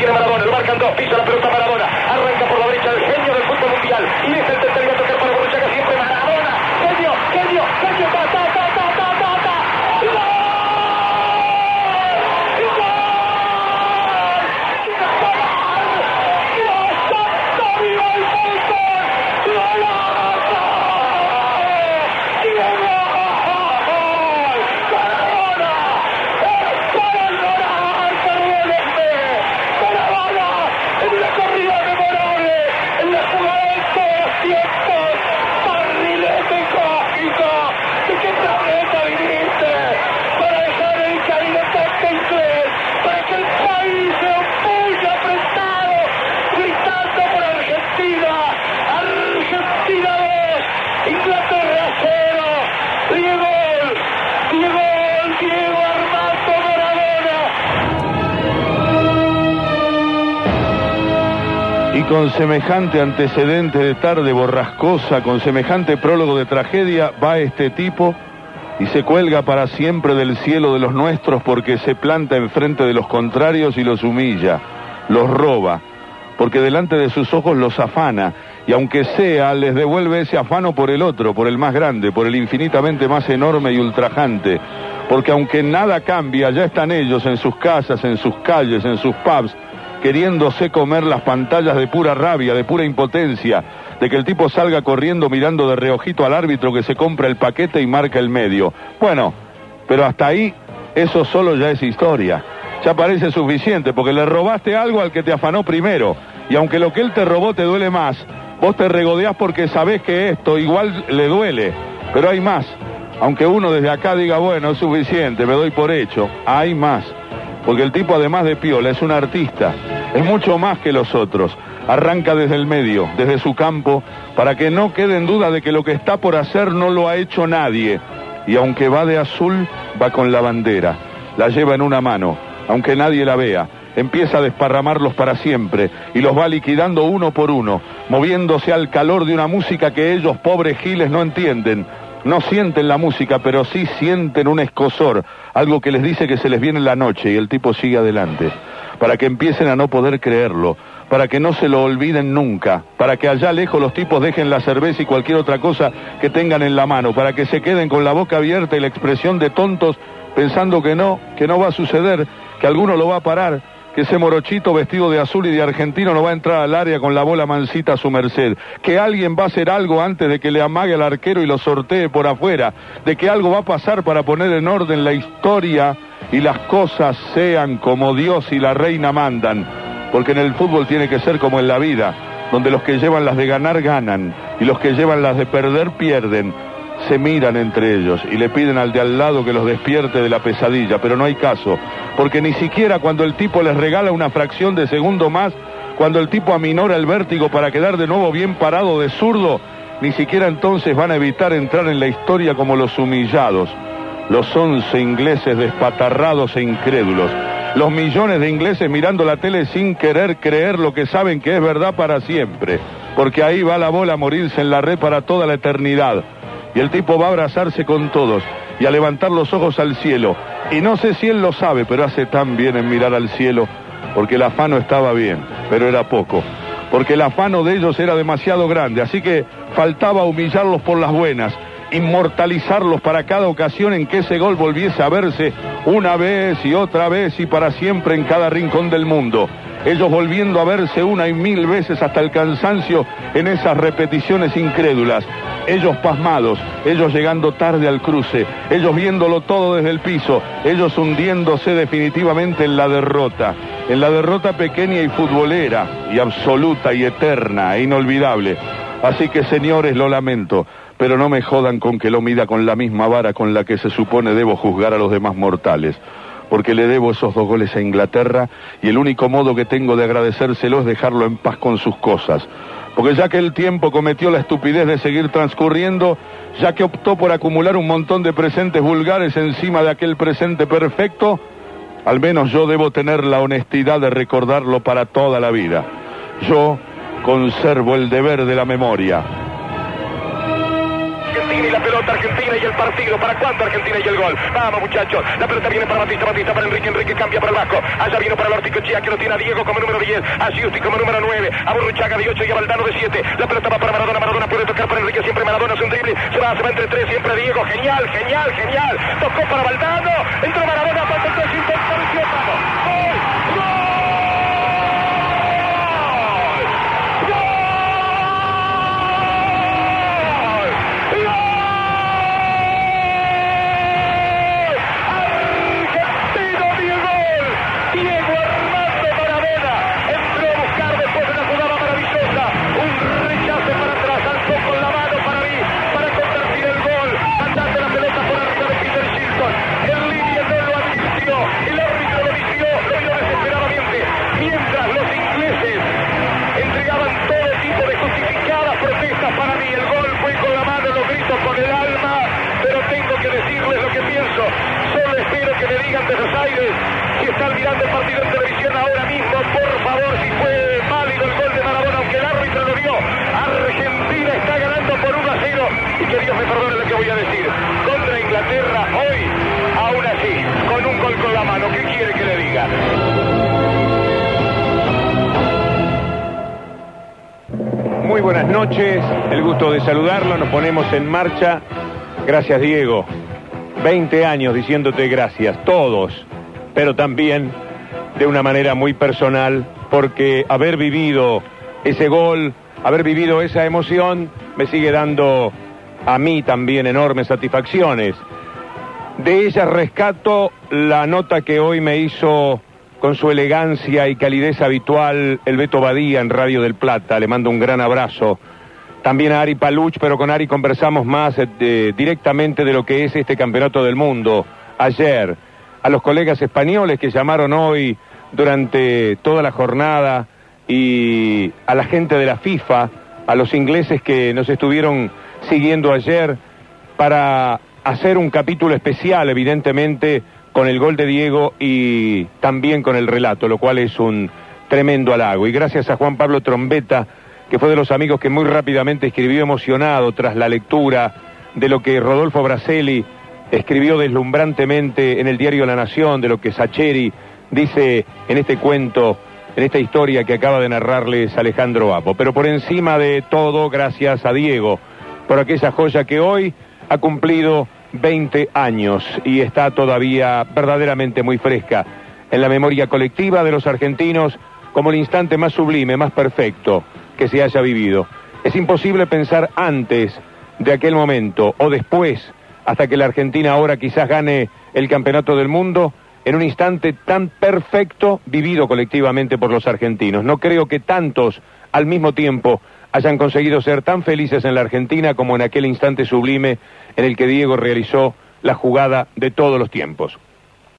tiene con semejante antecedente de tarde borrascosa, con semejante prólogo de tragedia, va este tipo y se cuelga para siempre del cielo de los nuestros porque se planta enfrente de los contrarios y los humilla, los roba, porque delante de sus ojos los afana y aunque sea, les devuelve ese afano por el otro, por el más grande, por el infinitamente más enorme y ultrajante, porque aunque nada cambia, ya están ellos en sus casas, en sus calles, en sus pubs, queriéndose comer las pantallas de pura rabia, de pura impotencia, de que el tipo salga corriendo mirando de reojito al árbitro que se compra el paquete y marca el medio. Bueno, pero hasta ahí eso solo ya es historia. Ya parece suficiente porque le robaste algo al que te afanó primero. Y aunque lo que él te robó te duele más, vos te regodeás porque sabés que esto igual le duele. Pero hay más. Aunque uno desde acá diga, bueno, es suficiente, me doy por hecho, hay más. Porque el tipo además de piola es un artista, es mucho más que los otros. Arranca desde el medio, desde su campo, para que no quede en duda de que lo que está por hacer no lo ha hecho nadie. Y aunque va de azul, va con la bandera, la lleva en una mano, aunque nadie la vea. Empieza a desparramarlos para siempre y los va liquidando uno por uno, moviéndose al calor de una música que ellos, pobres giles, no entienden. No sienten la música, pero sí sienten un escosor, algo que les dice que se les viene la noche y el tipo sigue adelante, para que empiecen a no poder creerlo, para que no se lo olviden nunca, para que allá lejos los tipos dejen la cerveza y cualquier otra cosa que tengan en la mano, para que se queden con la boca abierta y la expresión de tontos pensando que no, que no va a suceder, que alguno lo va a parar, que ese morochito vestido de azul y de argentino no va a entrar al área con la bola mansita a su merced, que alguien va a hacer algo antes de que le amague al arquero y lo sortee por afuera, de que algo va a pasar para poner en orden la historia y las cosas sean como Dios y la reina mandan, porque en el fútbol tiene que ser como en la vida, donde los que llevan las de ganar ganan y los que llevan las de perder pierden, se miran entre ellos y le piden al de al lado que los despierte de la pesadilla, pero no hay caso, porque ni siquiera cuando el tipo les regala una fracción de segundo más, cuando el tipo aminora el vértigo para quedar de nuevo bien parado de zurdo, ni siquiera entonces van a evitar entrar en la historia como los humillados, los once ingleses despatarrados e incrédulos, los millones de ingleses mirando la tele sin querer creer lo que saben que es verdad para siempre, porque ahí va la bola a morirse en la red para toda la eternidad. Y el tipo va a abrazarse con todos y a levantar los ojos al cielo. Y no sé si él lo sabe, pero hace tan bien en mirar al cielo, porque el afano estaba bien, pero era poco. Porque el afano de ellos era demasiado grande, así que faltaba humillarlos por las buenas, inmortalizarlos para cada ocasión en que ese gol volviese a verse una vez y otra vez y para siempre en cada rincón del mundo ellos volviendo a verse una y mil veces hasta el cansancio en esas repeticiones incrédulas, ellos pasmados, ellos llegando tarde al cruce, ellos viéndolo todo desde el piso, ellos hundiéndose definitivamente en la derrota, en la derrota pequeña y futbolera, y absoluta y eterna e inolvidable. Así que señores, lo lamento, pero no me jodan con que lo mida con la misma vara con la que se supone debo juzgar a los demás mortales porque le debo esos dos goles a Inglaterra y el único modo que tengo de agradecérselo es dejarlo en paz con sus cosas. Porque ya que el tiempo cometió la estupidez de seguir transcurriendo, ya que optó por acumular un montón de presentes vulgares encima de aquel presente perfecto, al menos yo debo tener la honestidad de recordarlo para toda la vida. Yo conservo el deber de la memoria. Argentina y la pelota. Argentina y el partido. ¿Para cuánto Argentina y el gol? Vamos, muchachos. La pelota viene para Batista, Batista para Enrique, Enrique cambia para el Vasco. Allá vino para el Orticochea, que lo tiene a Diego como número 10, a Giusti como número 9, a Burruchaga de 8 y a Valdano de 7. La pelota va para Maradona, Maradona puede tocar para Enrique, siempre Maradona es un drible. Se va, se va entre tres, siempre Diego. Genial, genial, genial. Tocó para Valdano, entró Maradona, pasa el Muy buenas noches, el gusto de saludarlo, nos ponemos en marcha. Gracias Diego, 20 años diciéndote gracias, todos, pero también de una manera muy personal, porque haber vivido ese gol, haber vivido esa emoción, me sigue dando a mí también enormes satisfacciones. De ellas rescato la nota que hoy me hizo con su elegancia y calidez habitual el Beto Badía en Radio del Plata. Le mando un gran abrazo. También a Ari Paluch, pero con Ari conversamos más eh, directamente de lo que es este campeonato del mundo. Ayer, a los colegas españoles que llamaron hoy durante toda la jornada y a la gente de la FIFA, a los ingleses que nos estuvieron siguiendo ayer para hacer un capítulo especial, evidentemente, con el gol de Diego y también con el relato, lo cual es un tremendo halago. Y gracias a Juan Pablo Trombeta, que fue de los amigos que muy rápidamente escribió emocionado tras la lectura de lo que Rodolfo Braselli escribió deslumbrantemente en el diario La Nación, de lo que Sacheri dice en este cuento, en esta historia que acaba de narrarles Alejandro Apo. Pero por encima de todo, gracias a Diego, por aquella joya que hoy ha cumplido 20 años y está todavía verdaderamente muy fresca en la memoria colectiva de los argentinos como el instante más sublime, más perfecto que se haya vivido. Es imposible pensar antes de aquel momento o después, hasta que la Argentina ahora quizás gane el campeonato del mundo, en un instante tan perfecto vivido colectivamente por los argentinos. No creo que tantos al mismo tiempo hayan conseguido ser tan felices en la Argentina como en aquel instante sublime en el que Diego realizó la jugada de todos los tiempos.